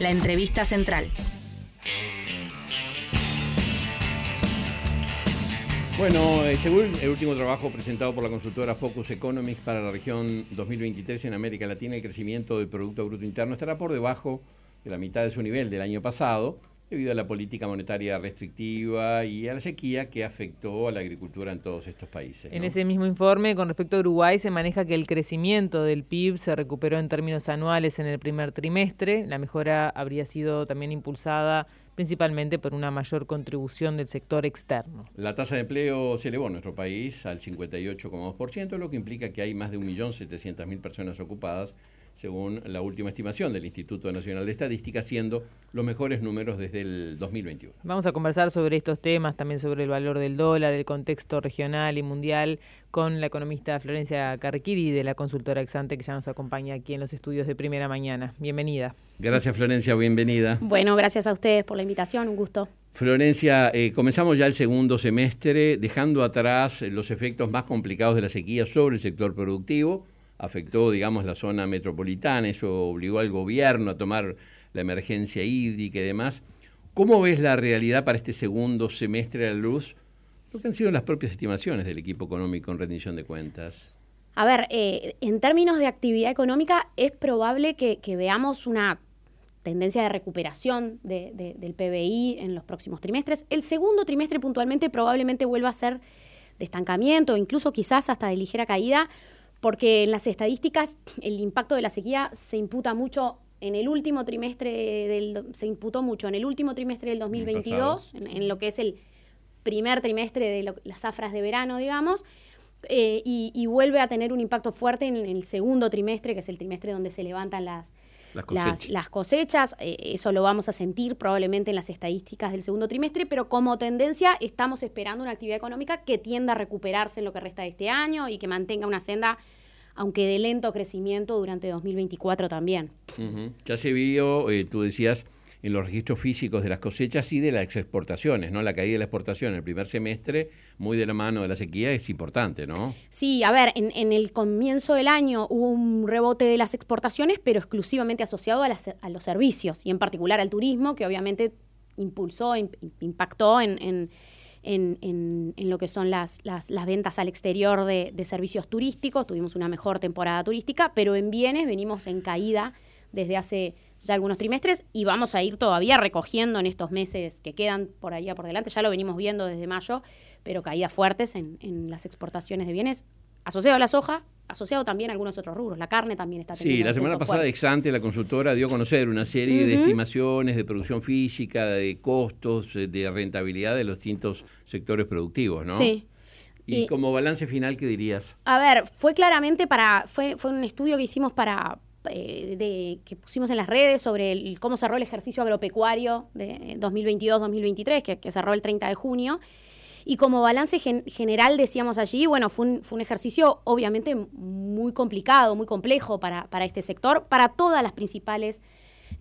La entrevista central. Bueno, eh, según el último trabajo presentado por la consultora Focus Economics para la región 2023 en América Latina, el crecimiento del Producto Bruto Interno estará por debajo de la mitad de su nivel del año pasado, debido a la política monetaria restrictiva y a la sequía que afectó a la agricultura en todos estos países. En ese mismo informe, con respecto a Uruguay, se maneja que el crecimiento del PIB se recuperó en términos anuales en el primer trimestre. La mejora habría sido también impulsada principalmente por una mayor contribución del sector externo. La tasa de empleo se elevó en nuestro país al 58,2%, lo que implica que hay más de 1.700.000 personas ocupadas, según la última estimación del Instituto Nacional de Estadística, siendo los mejores números desde el 2021. Vamos a conversar sobre estos temas, también sobre el valor del dólar, el contexto regional y mundial, con la economista Florencia Carquiri de la consultora Exante, que ya nos acompaña aquí en los estudios de primera mañana. Bienvenida. Gracias, Florencia, bienvenida. Bueno, gracias a ustedes por la invitación, un gusto. Florencia, eh, comenzamos ya el segundo semestre, dejando atrás los efectos más complicados de la sequía sobre el sector productivo. Afectó, digamos, la zona metropolitana, eso obligó al gobierno a tomar la emergencia hídrica y demás. ¿Cómo ves la realidad para este segundo semestre a la luz lo que han sido las propias estimaciones del equipo económico en rendición de cuentas. A ver, eh, en términos de actividad económica, es probable que, veamos una tendencia de recuperación del PBI en los próximos trimestres. El segundo trimestre puntualmente probablemente vuelva a ser de estancamiento, incluso quizás hasta de ligera caída, porque en las estadísticas el impacto de la sequía se imputa mucho en el último trimestre del se imputó mucho en el último trimestre del 2022 en, lo que es el primer trimestre de las zafras de verano, digamos, eh, y, vuelve a tener un impacto fuerte en, el segundo trimestre, que es el trimestre donde se levantan las, las cosechas. Eh, eso lo vamos a sentir probablemente en las estadísticas del segundo trimestre, pero como tendencia estamos esperando una actividad económica que tienda a recuperarse en lo que resta de este año y que mantenga una senda aunque de lento crecimiento durante 2024 también. Ya se vio, eh, tú decías, en los registros físicos de las cosechas y de las exportaciones, ¿no? La caída de la exportación en el primer semestre, muy de la mano de la sequía, es importante, ¿no? Sí, a ver, en, el comienzo del año hubo un rebote de las exportaciones, pero exclusivamente asociado a, los servicios y en particular al turismo, que obviamente impulsó, impactó en, lo que son las, las, ventas al exterior de, de servicios turísticos. Tuvimos una mejor temporada turística, pero en bienes venimos en caída desde hace ya algunos trimestres y vamos a ir todavía recogiendo en estos meses que quedan por allá por delante, ya lo venimos viendo desde mayo, pero caídas fuertes en, las exportaciones de bienes, asociado a la soja, asociado también a algunos otros rubros. La carne también está Sí, la semana pasada Exante, la consultora, dio a conocer una serie de estimaciones de producción física, de costos, de rentabilidad de los distintos sectores productivos, ¿no? Sí. Y, como balance final, ¿qué dirías? A ver, fue claramente para, fue, fue un estudio que hicimos para, eh, de, que pusimos en las redes sobre cómo cerró el ejercicio agropecuario de 2022-2023, que, cerró el 30 de junio. Y como balance general decíamos allí, bueno, fue un, fue un, ejercicio obviamente muy complicado, muy complejo para, para este sector, para todas las principales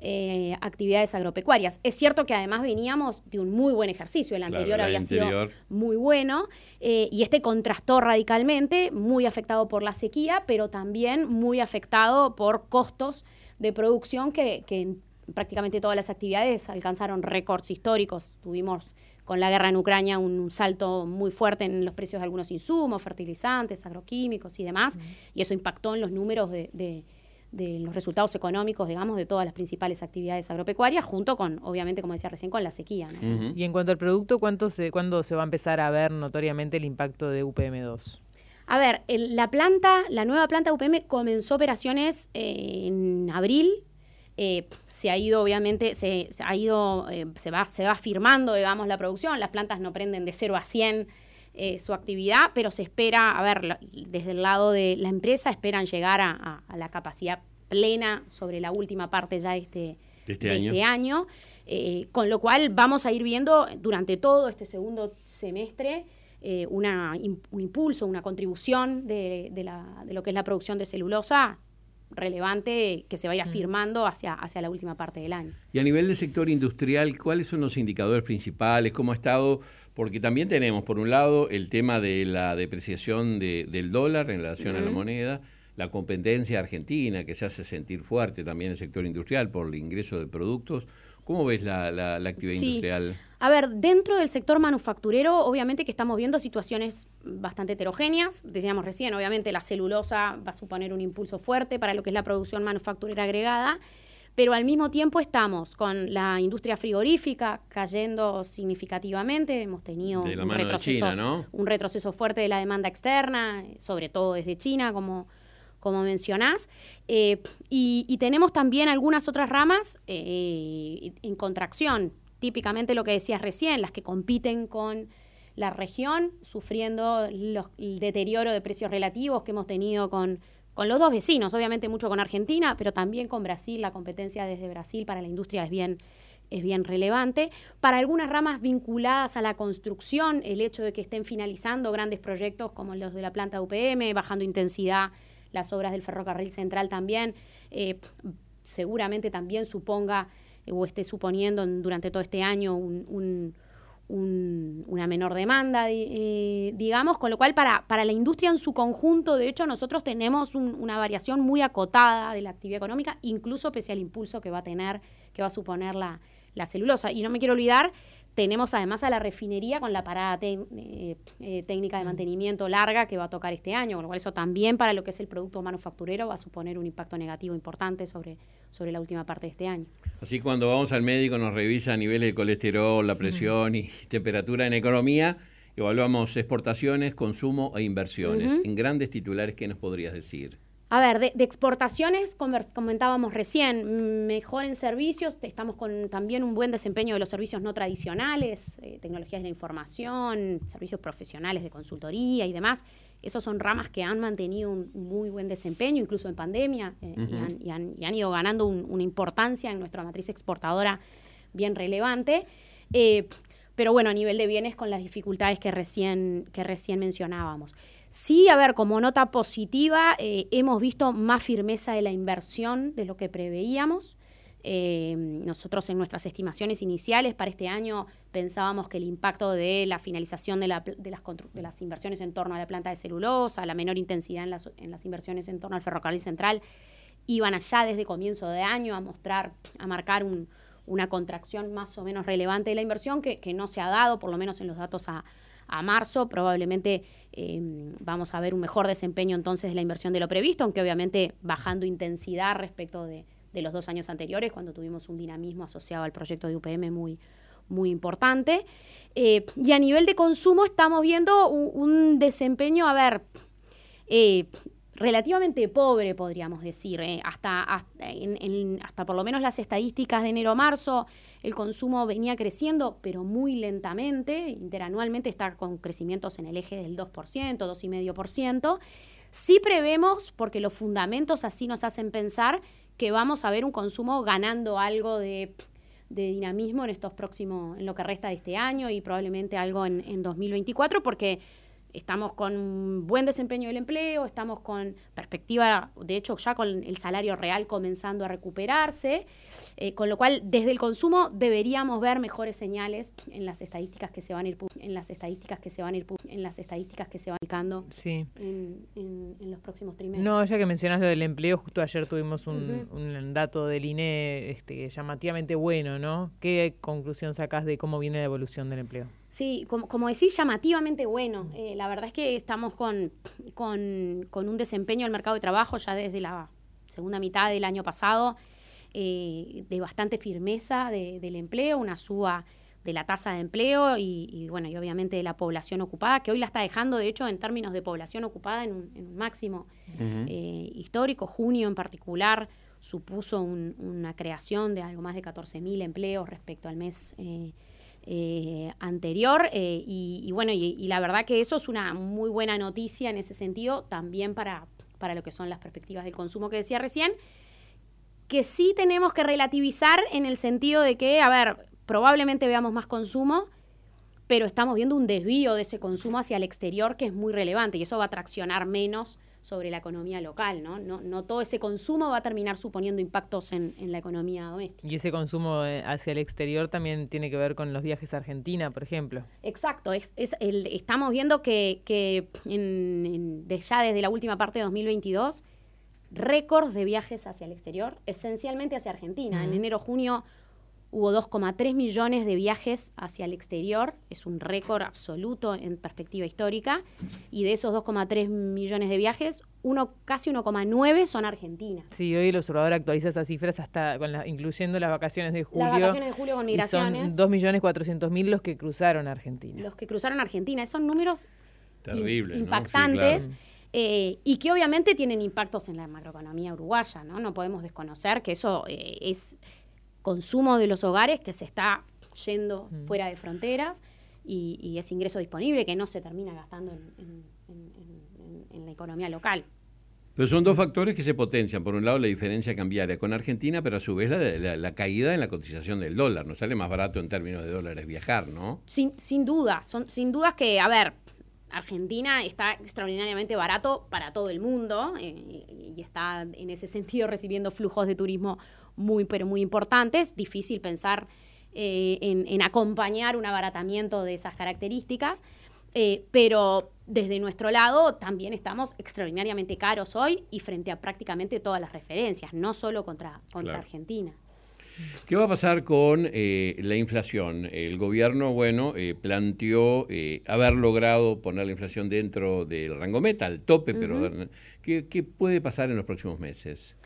eh, actividades agropecuarias. Es cierto que además veníamos de un muy buen ejercicio, el anterior había sido muy bueno eh, y este contrastó radicalmente, muy afectado por la sequía, pero también muy afectado por costos de producción que, en prácticamente todas las actividades alcanzaron récords históricos. Tuvimos con la guerra en Ucrania un salto muy fuerte en los precios de algunos insumos, fertilizantes, agroquímicos y demás, y eso impactó en los números de de los resultados económicos, digamos, de todas las principales actividades agropecuarias, junto con, obviamente, como decía recién, con la sequía. Y en cuanto al producto, ¿cuánto se, ¿cuándo se va a empezar a ver notoriamente el impacto de UPM2? A ver, la planta, la nueva planta UPM comenzó operaciones eh, en abril. Eh, se ha ido, obviamente, se, ha ido, eh, se, va, se va firmando, digamos, la producción. Las plantas no prenden de 0 a 100 eh, su actividad, pero se espera, a ver, desde el lado de la empresa esperan llegar a, la capacidad plena sobre la última parte ya de este, este, este año, eh, con lo cual vamos a ir viendo durante todo este segundo semestre eh, una, un impulso, una contribución de, la, de, lo que es la producción de celulosa relevante que se va a ir mm. afirmando hacia, hacia la última parte del año. Y a nivel del sector industrial, ¿cuáles son los indicadores principales? ¿Cómo ha estado porque también tenemos, por un lado, el tema de la depreciación del dólar en relación a la moneda, la competencia argentina, que se hace sentir fuerte también el sector industrial por el ingreso de productos. ¿Cómo ves la, la, actividad industrial? A ver, dentro del sector manufacturero, obviamente que estamos viendo situaciones bastante heterogéneas. Decíamos recién, obviamente la celulosa va a suponer un impulso fuerte para lo que es la producción manufacturera agregada pero al mismo tiempo estamos con la industria frigorífica cayendo significativamente, hemos tenido un retroceso, un retroceso fuerte de la demanda externa, sobre todo desde China, como, como mencionás, eh, y, tenemos también algunas otras ramas eh, en contracción, típicamente lo que decías recién, las que compiten con la región, sufriendo los, el deterioro de precios relativos que hemos tenido con con los dos vecinos, obviamente mucho con Argentina, pero también con Brasil, la competencia desde Brasil para la industria es bien, es bien relevante. Para algunas ramas vinculadas a la construcción, el hecho de que estén finalizando grandes proyectos como los de la planta UPM, bajando intensidad las obras del ferrocarril central también, eh, seguramente también suponga o esté suponiendo durante todo este año un una menor demanda, eh, digamos, con lo cual para, para la industria en su conjunto, de hecho, nosotros tenemos una variación muy acotada de la actividad económica, incluso pese al impulso que va a tener, que va a suponer la, la celulosa. Y no me quiero olvidar tenemos además a la refinería con la parada eh, eh, técnica de mm. mantenimiento larga que va a tocar este año, con lo cual eso también para lo que es el producto manufacturero va a suponer un impacto negativo importante sobre, sobre la última parte de este año. Así cuando vamos al médico nos revisa niveles de colesterol, la presión y temperatura en economía, evaluamos exportaciones, consumo e inversiones. En grandes titulares, ¿qué nos podrías decir? A ver, de, exportaciones comentábamos recién, mejor en servicios, estamos con también un buen desempeño de los servicios no tradicionales, eh, tecnologías de la información, servicios profesionales de consultoría y demás. Esos son ramas que han mantenido un muy buen desempeño, incluso en pandemia, eh, y, han, ido ganando una importancia en nuestra matriz exportadora bien relevante. Eh, pero bueno, a nivel de bienes con las dificultades que recién, que recién mencionábamos. Sí, a ver, como nota positiva, eh, hemos visto más firmeza de la inversión de lo que preveíamos. Eh, nosotros en nuestras estimaciones iniciales para este año pensábamos que el impacto de la finalización de, las, de las, inversiones en torno a la planta de celulosa, la menor intensidad en las, en las inversiones en torno al ferrocarril central, iban allá desde comienzo de año a mostrar, a marcar una contracción más o menos relevante de la inversión que, que no se ha dado, por lo menos en los datos a, a marzo. Probablemente em, vamos a ver un mejor desempeño entonces de la inversión de lo previsto, aunque obviamente bajando intensidad respecto de, los dos años anteriores, cuando tuvimos un dinamismo asociado al proyecto de UPM muy, muy importante. Eh, y a nivel de consumo estamos viendo un, desempeño, a ver, eh, relativamente pobre, podríamos decir. Eh, hasta, hasta, por lo menos las estadísticas de enero-marzo, el consumo venía creciendo, pero muy lentamente. Interanualmente está con crecimientos en el eje del 2%, 2,5%. Sí prevemos, porque los fundamentos así nos hacen pensar, que vamos a ver un consumo ganando algo de, dinamismo en estos próximos, en lo que resta de este año y probablemente algo en, en 2024, porque estamos con buen desempeño del empleo, estamos con perspectiva, de hecho ya con el salario real comenzando a recuperarse, eh, con lo cual desde el consumo deberíamos ver mejores señales en las estadísticas que se van a ir en las estadísticas que se van a ir en las estadísticas que se van publicando sí. en, los próximos trimestres. No, ya que mencionas lo del empleo, justo ayer tuvimos un, dato del INE este, llamativamente bueno, ¿no? ¿Qué conclusión sacás de cómo viene la evolución del empleo? Sí, como, como decís, llamativamente bueno. Eh, la verdad es que estamos con, con, un desempeño del mercado de trabajo ya desde la segunda mitad del año pasado eh, de bastante firmeza del empleo, una suba de la tasa de empleo y, bueno, y obviamente de la población ocupada, que hoy la está dejando, de hecho, en términos de población ocupada en un, máximo eh, histórico. Junio en particular supuso una creación de algo más de 14.000 empleos respecto al mes eh, anterior. Eh, y, bueno, y, la verdad que eso es una muy buena noticia en ese sentido, también para, para lo que son las perspectivas del consumo que decía recién, que sí tenemos que relativizar en el sentido de que, a ver, probablemente veamos más consumo, pero estamos viendo un desvío de ese consumo hacia el exterior que es muy relevante y eso va a traccionar menos sobre la economía local, ¿no? No, no todo ese consumo va a terminar suponiendo impactos en, la economía doméstica. Y ese consumo eh, hacia el exterior también tiene que ver con los viajes a Argentina, por ejemplo. Exacto, es, estamos viendo que, que ya desde la última parte de 2022 récords de viajes hacia el exterior, esencialmente hacia Argentina. En enero-junio hubo 2,3 millones de viajes hacia el exterior, es un récord absoluto en perspectiva histórica, y de esos 2,3 millones de viajes, uno, casi 1,9 son Argentina. Sí, hoy el observador actualiza esas cifras hasta con incluyendo las vacaciones de julio. Las vacaciones de julio con migraciones. son 2.400.000 los que cruzaron Argentina. Los que cruzaron Argentina, son números Terrible, ¿no? Sí, impactantes. claro. eh, y que obviamente tienen impactos en la macroeconomía uruguaya, ¿no? No podemos desconocer que eso eh, es consumo de los hogares que se está yendo fuera de fronteras y, y es ingreso disponible que no se termina gastando en, en- en- en- en la economía local. Pero son dos factores que se potencian. Por un lado, la diferencia cambiaria con Argentina, pero a su vez la, la- la caída en la cotización del dólar. Nos sale más barato en términos de dólares viajar, ¿no? Sin, sin duda, son sin dudas que, a ver, Argentina está extraordinariamente barato para todo el mundo eh, y está en ese sentido recibiendo flujos de turismo muy, pero muy importantes. Difícil pensar eh, en, en acompañar un abaratamiento de esas características, eh, pero desde nuestro lado también estamos extraordinariamente caros hoy y frente a prácticamente todas las referencias, no solo contra, contra Claro. Argentina. ¿Qué va a pasar con eh, la inflación? El gobierno, bueno, eh, planteó eh, haber logrado poner la inflación dentro del rango meta, al tope, pero ¿qué, qué puede pasar en los próximos meses?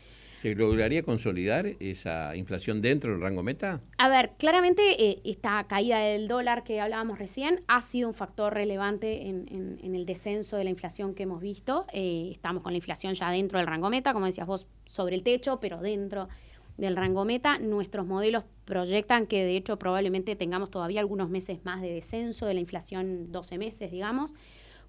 ¿Se lograría consolidar esa inflación dentro del rango meta? A ver, claramente eh, esta caída del dólar que hablábamos recién ha sido un factor relevante en, el descenso de la inflación que hemos visto. Eh, estamos con la inflación ya dentro del rango meta, como decías vos, sobre el techo, pero dentro del rango meta. Nuestros modelos proyectan que de hecho probablemente tengamos todavía algunos meses más de descenso de la inflación, 12 meses, digamos,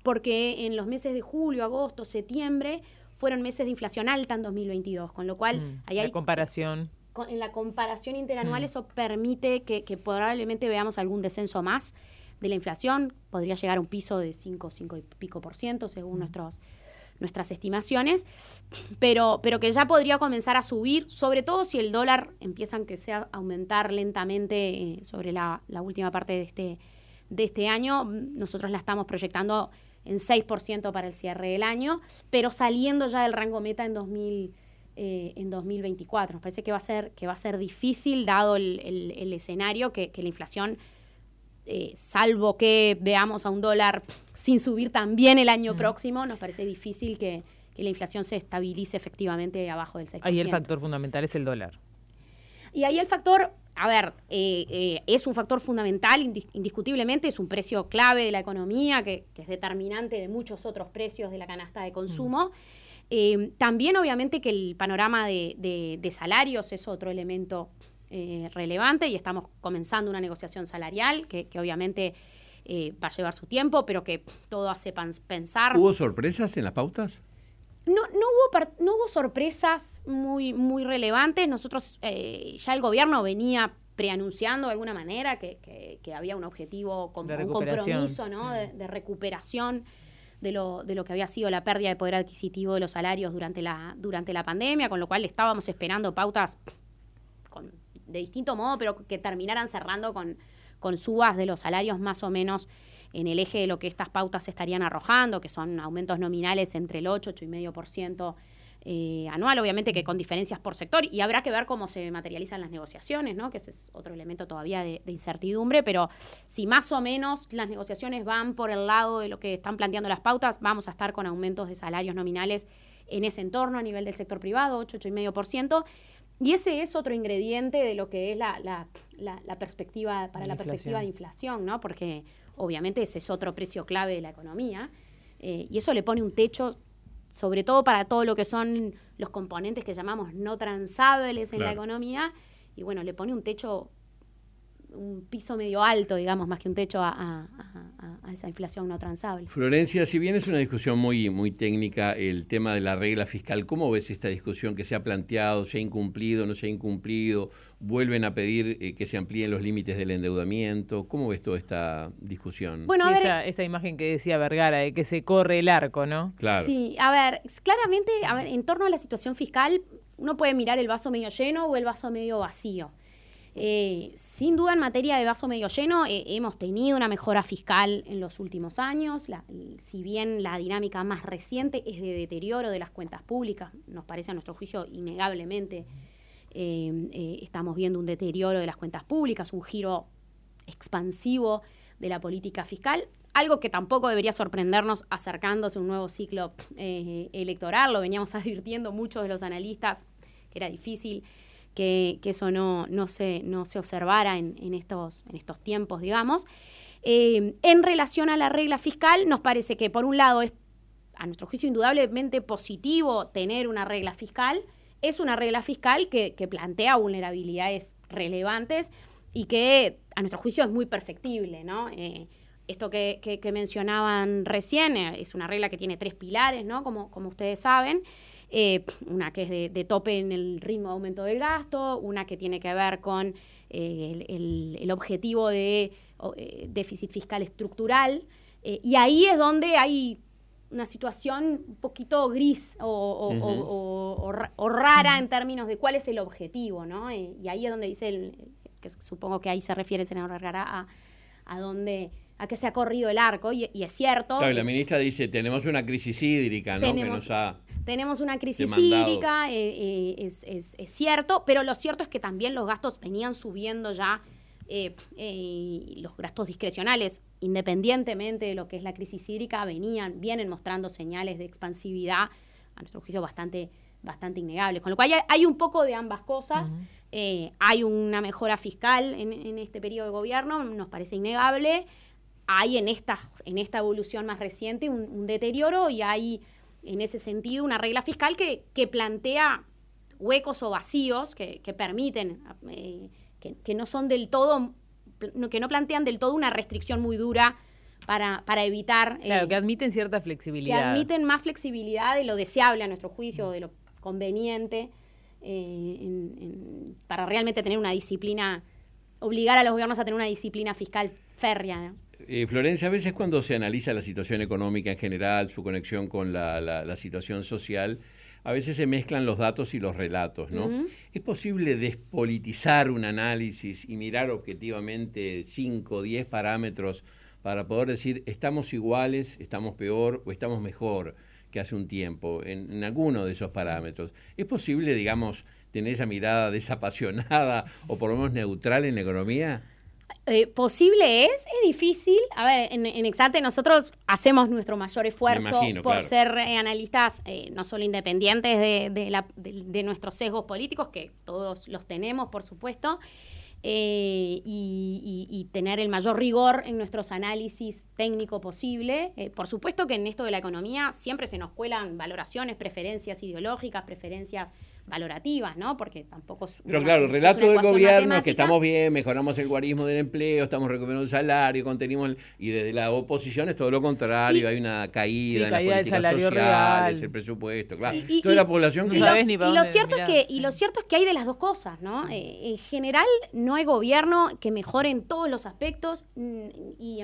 porque en los meses de julio, agosto, septiembre fueron meses de inflación alta en 2022, con lo cual Mm, ahí la hay comparación. en la comparación interanual Mm. eso permite que, que probablemente veamos algún descenso más de la inflación, podría llegar a un piso de 5, 5 y pico por ciento según nuestros, nuestras estimaciones, pero, pero que ya podría comenzar a subir, sobre todo si el dólar empieza aunque sea a aumentar lentamente eh, sobre la, la última parte de este, de este año. Mm, Nosotros la estamos proyectando en 6% para el cierre del año, pero saliendo ya del rango meta en 2000 eh, en 2024. Nos parece que va a ser, que va a ser difícil, dado el, el- el escenario, que, que la inflación, eh, salvo que veamos a un dólar sin subir también el año próximo, nos parece difícil que, que la inflación se estabilice efectivamente abajo del 6%. Ahí el factor fundamental es el dólar. Y ahí el factor, a ver, eh, eh, es un factor fundamental, indis- indiscutiblemente, es un precio clave de la economía, que, que es determinante de muchos otros precios de la canasta de consumo. Eh, también, obviamente, que el panorama de, de- de salarios es otro elemento relevante y estamos comenzando una negociación salarial que, que obviamente va a llevar su tiempo, pero que todo hace pensar. ¿Hubo sorpresas en las pautas? No, no, hubo, no hubo sorpresas muy, muy relevantes. Nosotros, eh, ya el gobierno venía preanunciando de alguna manera que, que- que había un objetivo, con, un compromiso ¿no? de, de recuperación de lo, de lo que había sido la pérdida de poder adquisitivo de los salarios durante la, durante la pandemia, con lo cual estábamos esperando pautas con- de distinto modo, pero que terminaran cerrando con, con subas de los salarios más o menos en el eje de lo que estas pautas estarían arrojando, que son aumentos nominales entre el 8, 8,5% eh, anual, obviamente que con diferencias por sector, y habrá que ver cómo se materializan las negociaciones, ¿no? que ese es otro elemento todavía de, de incertidumbre, pero si más o menos las negociaciones van por el lado de lo que están planteando las pautas, vamos a estar con aumentos de salarios nominales en ese entorno a nivel del sector privado, 8, 8,5%. Y ese es otro ingrediente de lo que es la, la- la- la perspectiva, para La la, perspectiva de inflación, ¿no? Porque obviamente ese es otro precio clave de la economía. eh, y eso le pone un techo, sobre todo para todo lo que son los componentes que llamamos no transables en la economía. Y bueno, le pone un techo, un piso medio alto, digamos, más que un techo a esa inflación no transable. Florencia, si bien es una discusión muy, muy técnica el tema de la regla fiscal, ¿cómo ves esta discusión que se ha planteado? ¿Se ha incumplido, no se ha incumplido? ¿Vuelven a pedir eh, que se amplíen los límites del endeudamiento? ¿Cómo ves toda esta discusión? Bueno, a ver, esa, esa imagen que decía Vergara, de que se corre el arco, ¿no? claro. Sí, a ver, claramente, a ver, en torno a la situación fiscal, uno puede mirar el vaso medio lleno o el vaso medio vacío. Eh, sin duda en materia de vaso medio lleno eh, hemos tenido una mejora fiscal en los últimos años, si bien la dinámica más reciente es de deterioro de las cuentas públicas, nos parece a nuestro juicio innegablemente eh, estamos viendo un deterioro de las cuentas públicas, un giro expansivo de la política fiscal, algo que tampoco debería sorprendernos acercándose a un nuevo ciclo electoral, lo veníamos advirtiendo muchos de los analistas que era difícil que, eso no, no, se, no se observara en, estos, en estos tiempos, digamos. Eh, en relación a la regla fiscal, nos parece que por un lado es, a nuestro juicio, indudablemente positivo tener una regla fiscal. Es una regla fiscal que, plantea vulnerabilidades relevantes y que a nuestro juicio es muy perfectible, ¿no? Eh, esto que, que, mencionaban recién eh, es una regla que tiene tres pilares, ¿no? Como, como ustedes saben. Eh, una que es de, tope en el ritmo de aumento del gasto, una que tiene que ver con eh, el, objetivo de eh, déficit fiscal estructural, y ahí es donde hay una situación un poquito gris o, rara en términos de cuál es el objetivo, ¿no? y ahí es donde dice, el, que supongo que ahí se refiere el senador Vergara a, a dónde a que se ha corrido el arco, y, es cierto. Claro, la ministra dice, tenemos una crisis hídrica, ¿no? que nos ha tenemos una crisis hídrica, eh, eh, es, cierto, pero lo cierto es que también los gastos venían subiendo ya, eh, los gastos discrecionales, independientemente de lo que es la crisis hídrica, venían, vienen mostrando señales de expansividad, a nuestro juicio bastante, bastante innegables. Con lo cual hay, un poco de ambas cosas. hay una mejora fiscal en, este periodo de gobierno, nos parece innegable. Hay en esta, en esta evolución más reciente un deterioro y hay en ese sentido una regla fiscal que, que plantea huecos o vacíos que, permiten, eh, que, no son del todo, que no plantean del todo una restricción muy dura para, para evitar... Claro, eh, que admiten cierta flexibilidad. Que admiten más flexibilidad de lo deseable a nuestro juicio, de lo conveniente, eh, para realmente tener una disciplina, obligar a los gobiernos a tener una disciplina fiscal férrea. Eh, Florencia, a veces cuando se analiza la situación económica en general, su conexión con la, situación social, a veces se mezclan los datos y los relatos, ¿no? ¿Es posible despolitizar un análisis y mirar objetivamente 5 o 10 parámetros para poder decir estamos iguales, estamos peor o estamos mejor que hace un tiempo en, en alguno de esos parámetros? ¿Es posible, digamos, tener esa mirada desapasionada o por lo menos neutral en la economía? Eh, posible es, es difícil. A ver, en, en, Exate nosotros hacemos nuestro mayor esfuerzo por ser eh, analistas eh, no solo independientes de, nuestros sesgos políticos, que todos los tenemos, por supuesto, y, tener el mayor rigor en nuestros análisis técnico posible. por supuesto que en esto de la economía siempre se nos cuelan valoraciones, preferencias ideológicas, preferencias valorativas, ¿no? Porque tampoco es Pero claro, el relato del gobierno es que estamos bien, mejoramos el guarismo del empleo, estamos recuperando el salario, contenimos y desde la oposición es todo lo contrario, hay una caída en las políticas sociales, el presupuesto, claro. Y, toda la población que y, y lo cierto es que y lo cierto es que hay de las dos cosas, ¿no? Eh, en general no hay gobierno que mejore en todos los aspectos mm, y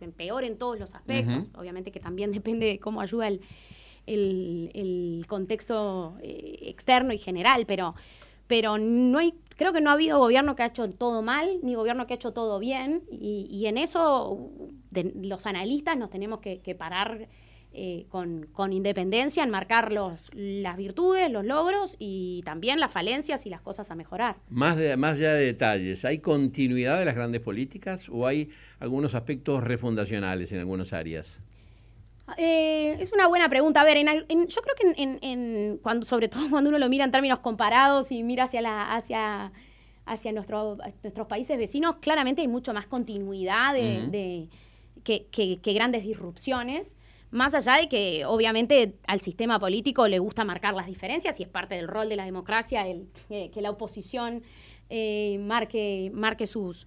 empeore en todos los aspectos, obviamente que también depende de cómo ayuda el el, contexto eh, externo y general, pero, pero no hay, creo que no ha habido gobierno que ha hecho todo mal, ni gobierno que ha hecho todo bien, y, en eso los analistas nos tenemos que, parar eh, con, independencia, enmarcar los, las virtudes, los logros y también las falencias y las cosas a mejorar. Más, de, más allá de detalles, ¿hay continuidad de las grandes políticas o hay algunos aspectos refundacionales en algunas áreas? Eh, es una buena pregunta. A ver, yo creo que en, cuando, sobre todo cuando uno lo mira en términos comparados y mira hacia la, hacia, hacia nuestros países vecinos, claramente hay mucho más continuidad de, que, grandes disrupciones. Más allá de que obviamente al sistema político le gusta marcar las diferencias y es parte del rol de la democracia el, que la oposición eh, marque, marque sus,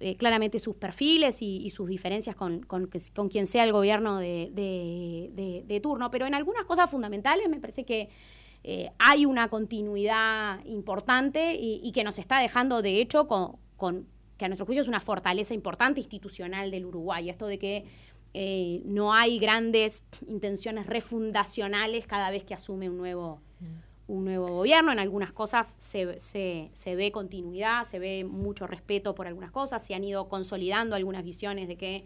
eh, claramente sus perfiles y, sus diferencias con, con, quien sea el gobierno de, turno, pero en algunas cosas fundamentales me parece que eh, hay una continuidad importante y, que nos está dejando, de hecho, con, que a nuestro juicio es una fortaleza importante institucional del Uruguay, esto de que eh, no hay grandes intenciones refundacionales cada vez que asume un nuevo un nuevo gobierno. En algunas cosas se, se, ve continuidad, se ve mucho respeto por algunas cosas, se han ido consolidando algunas visiones de que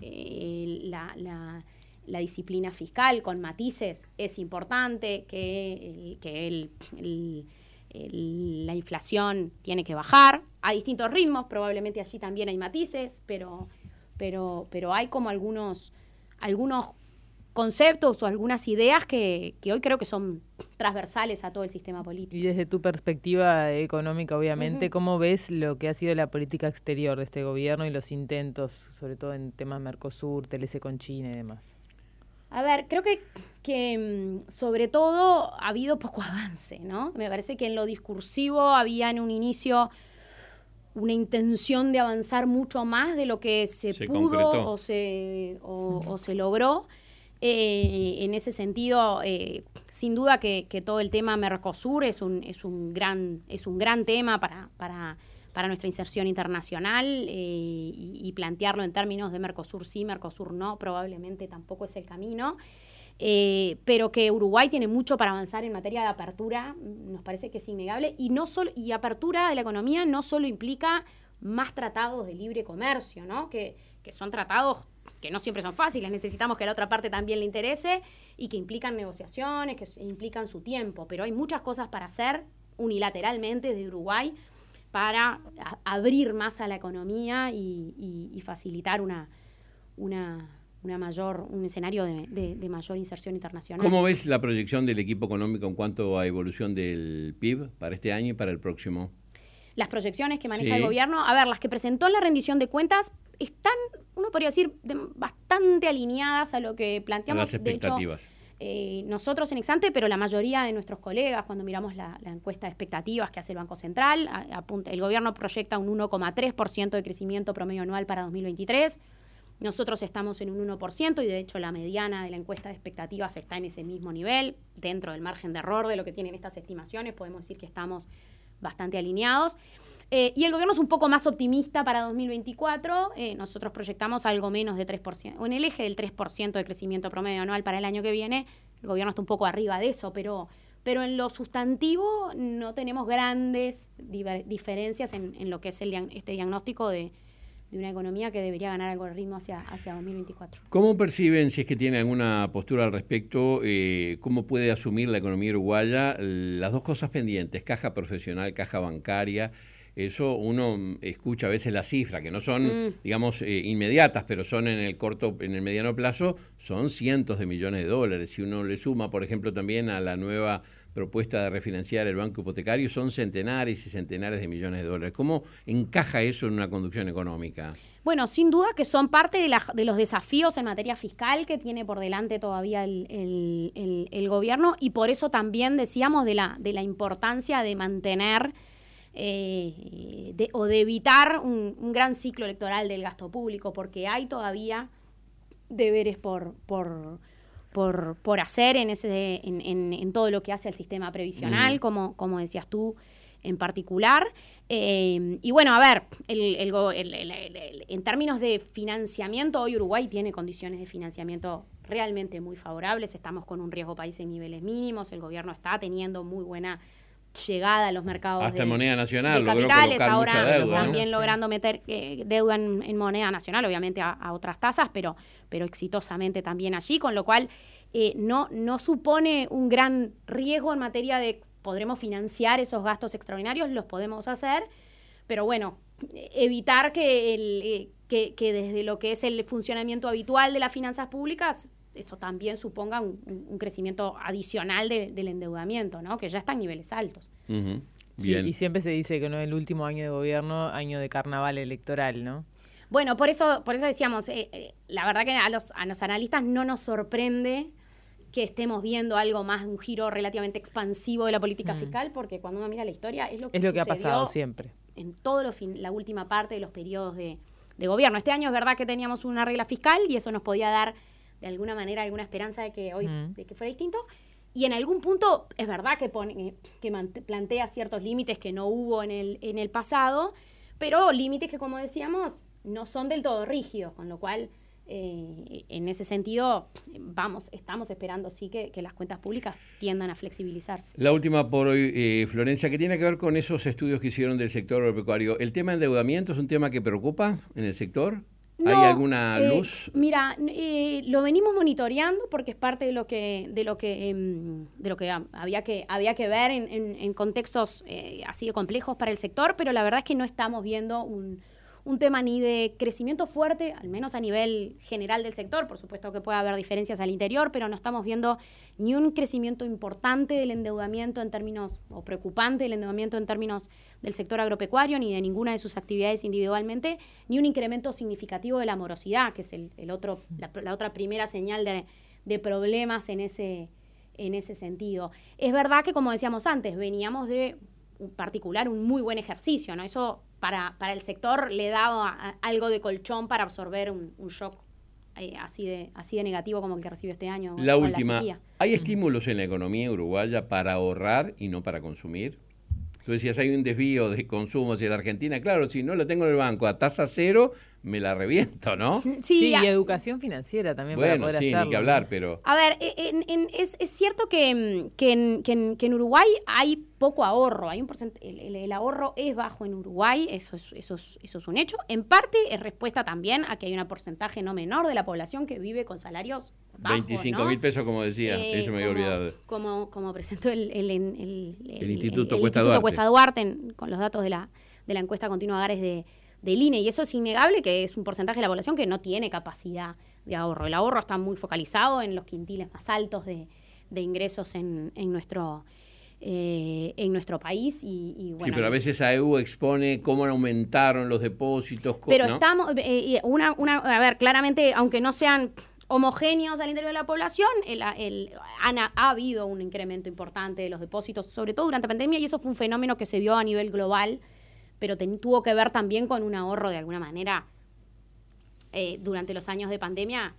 eh, la, la, disciplina fiscal con matices es importante, que, que el, la inflación tiene que bajar a distintos ritmos, probablemente allí también hay matices, pero, pero, pero hay como algunos, algunos conceptos o algunas ideas que, hoy creo que son transversales a todo el sistema político. Y desde tu perspectiva económica, obviamente, ¿cómo ves lo que ha sido la política exterior de este gobierno y los intentos, sobre todo en temas Mercosur, TLC con China y demás? A ver, creo que, que mm, sobre todo ha habido poco avance, ¿no? Me parece que en lo discursivo había en un inicio una intención de avanzar mucho más de lo que se, pudo o se, o se logró. Eh, en ese sentido, eh, sin duda que, todo el tema Mercosur es un, es un, gran, es un gran tema para, para, para nuestra inserción internacional eh, y, plantearlo en términos de Mercosur sí, Mercosur no, probablemente tampoco es el camino. pero que Uruguay tiene mucho para avanzar en materia de apertura, nos parece que es innegable, y, no solo, y apertura de la economía no solo implica más tratados de libre comercio, ¿no? que, que son tratados que no siempre son fáciles, necesitamos que a la otra parte también le interese y que implican negociaciones, que implican su tiempo, pero hay muchas cosas para hacer unilateralmente desde Uruguay para abrir más a la economía y, facilitar una, una, mayor, un escenario de, de, mayor inserción internacional. ¿Cómo ves la proyección del equipo económico en cuanto a evolución del PIB para este año y para el próximo? Las proyecciones que maneja el gobierno, a ver, las que presentó en la rendición de cuentas están, uno podría decir, bastante alineadas a lo que planteamos. las expectativas. Eh, nosotros en Exante, pero la mayoría de nuestros colegas, cuando miramos la, encuesta de expectativas que hace el Banco Central, el gobierno proyecta un 1,3% de crecimiento promedio anual para 2023. Nosotros estamos en un 1% y de hecho la mediana de la encuesta de expectativas está en ese mismo nivel, dentro del margen de error de lo que tienen estas estimaciones, podemos decir que estamos bastante alineados. Eh, y el gobierno es un poco más optimista para 2024. Eh, nosotros proyectamos algo menos de 3%. O en el eje del 3% de crecimiento promedio anual para el año que viene, el gobierno está un poco arriba de eso, pero, pero en lo sustantivo no tenemos grandes diferencias en, lo que es este diagnóstico de, una economía que debería ganar algo de ritmo hacia, hacia 2024. ¿Cómo perciben, si es que tiene alguna postura al respecto, eh, cómo puede asumir la economía uruguaya las dos cosas pendientes, caja profesional, caja bancaria? Eso uno mm, escucha a veces las cifras, que no son, mm. digamos, eh, inmediatas, pero son en el corto, en el mediano plazo, son cientos de millones de dólares. Si uno le suma, por ejemplo, también a la nueva propuesta de refinanciar el banco hipotecario, son centenares y centenares de millones de dólares. ¿Cómo encaja eso en una conducción económica? Bueno, sin duda que son parte de, los desafíos en materia fiscal que tiene por delante todavía el, gobierno y por eso también decíamos de la, de la importancia de mantener eh, o de evitar un, gran ciclo electoral del gasto público, porque hay todavía deberes por, por, por, hacer en, ese, en, en, todo lo que hace al sistema previsional, como, como decías tú en particular. Eh, y bueno, a ver, en términos de financiamiento, hoy Uruguay tiene condiciones de financiamiento realmente muy favorables, estamos con un riesgo país en niveles mínimos, el gobierno está teniendo muy buena llegada a los mercados Hasta de, moneda nacional, capitales, ahora también logrando meter eh, deuda en, moneda nacional, obviamente a, otras tasas, pero, pero exitosamente también allí, con lo cual eh, no, no supone un gran riesgo en materia de podremos financiar esos gastos extraordinarios, los podemos hacer, pero bueno, evitar que, el, eh, que, que desde lo que es el funcionamiento habitual de las finanzas públicas eso también suponga un, crecimiento adicional del endeudamiento, ¿no? que ya está en niveles altos. y siempre se dice que no es el último año de gobierno, año de carnaval electoral, ¿no? Bueno, por eso, por eso decíamos, eh, eh, la verdad que a los, a los analistas no nos sorprende que estemos viendo algo más, un giro relativamente expansivo de la política mm. fiscal, porque cuando uno mira la historia es lo que, es lo que ha pasado siempre. En todo lo fin, la última parte de los periodos de, de gobierno. Este año es verdad que teníamos una regla fiscal y eso nos podía dar de alguna manera alguna esperanza de que hoy de que fuera distinto. Y en algún punto es verdad que, pone, que plantea ciertos límites que no hubo en el, en el pasado, pero límites que, como decíamos, no son del todo rígidos, con lo cual eh, en ese sentido, vamos, estamos esperando sí que, las cuentas públicas tiendan a flexibilizarse. La última por hoy, eh, Florencia, que tiene que ver con esos estudios que hicieron del sector agropecuario. ¿El tema de endeudamiento es un tema que preocupa en el sector? ¿Hay alguna eh, luz? Mira, lo venimos monitoreando porque es parte de lo que de lo que em, de lo que había que había que ver en, en contextos así de complejos para el sector, pero la verdad es que no estamos viendo un, un tema ni de crecimiento fuerte, al menos a nivel general del sector, por supuesto que puede haber diferencias al interior, pero no estamos viendo ni un crecimiento importante del endeudamiento en términos, o preocupante del endeudamiento en términos del sector agropecuario, ni de ninguna de sus actividades individualmente, ni un incremento significativo de la morosidad, que es el, otro, la, otra primera señal de, de problemas en ese, en ese sentido. Es verdad que, como decíamos antes, veníamos de particular, un muy buen ejercicio, ¿no? Eso para, para el sector le daba algo de colchón para absorber un, shock eh, así, de, así de negativo como el que recibió este año. La última, ¿hay estímulos en la economía uruguaya para ahorrar y no para consumir? Tú decías, hay un desvío de consumo hacia la Argentina. Claro, si no lo tengo en el banco a tasa cero, me la reviento, ¿no? Sí, y educación financiera también bueno, para poder sí, ni que hablar, pero... A ver, e, es, cierto que, que, en, Uruguay hay poco ahorro, hay un el, ahorro es bajo en Uruguay, eso es, eso, eso es un hecho. En parte es respuesta también a que hay un porcentaje no menor de la población que vive con salarios bajos, 25 mil pesos, como decía, eh, eso me había olvidado. Como, como presentó el, el, el Instituto, Cuesta, Duarte. Cuesta Duarte con los datos de la, de la encuesta continua Gares de del INE. Y eso es innegable que es un porcentaje de la población que no tiene capacidad de ahorro. El ahorro está muy focalizado en los quintiles más altos de, ingresos en, nuestro... Eh, en nuestro país y, bueno. Sí, pero a veces AEU expone cómo aumentaron los depósitos. Pero estamos, eh, una, una, a ver, claramente, aunque no sean homogéneos al interior de la población, el, ha, ha, habido un incremento importante de los depósitos, sobre todo durante la pandemia, y eso fue un fenómeno que se vio a nivel global pero tuvo que ver también con un ahorro de alguna manera eh, durante los años de pandemia,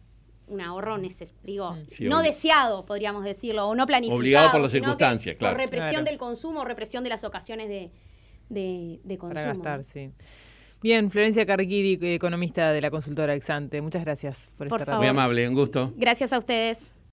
un ahorro digo, mm. no deseado, podríamos decirlo, o no planificado. Obligado por las circunstancias, claro. Por represión del consumo, represión de las ocasiones de, de, consumo. Para gastar, sí. Bien, Florencia Carguiri, economista de la consultora Exante, muchas gracias por, por estar Muy amable, un gusto. Gracias a ustedes.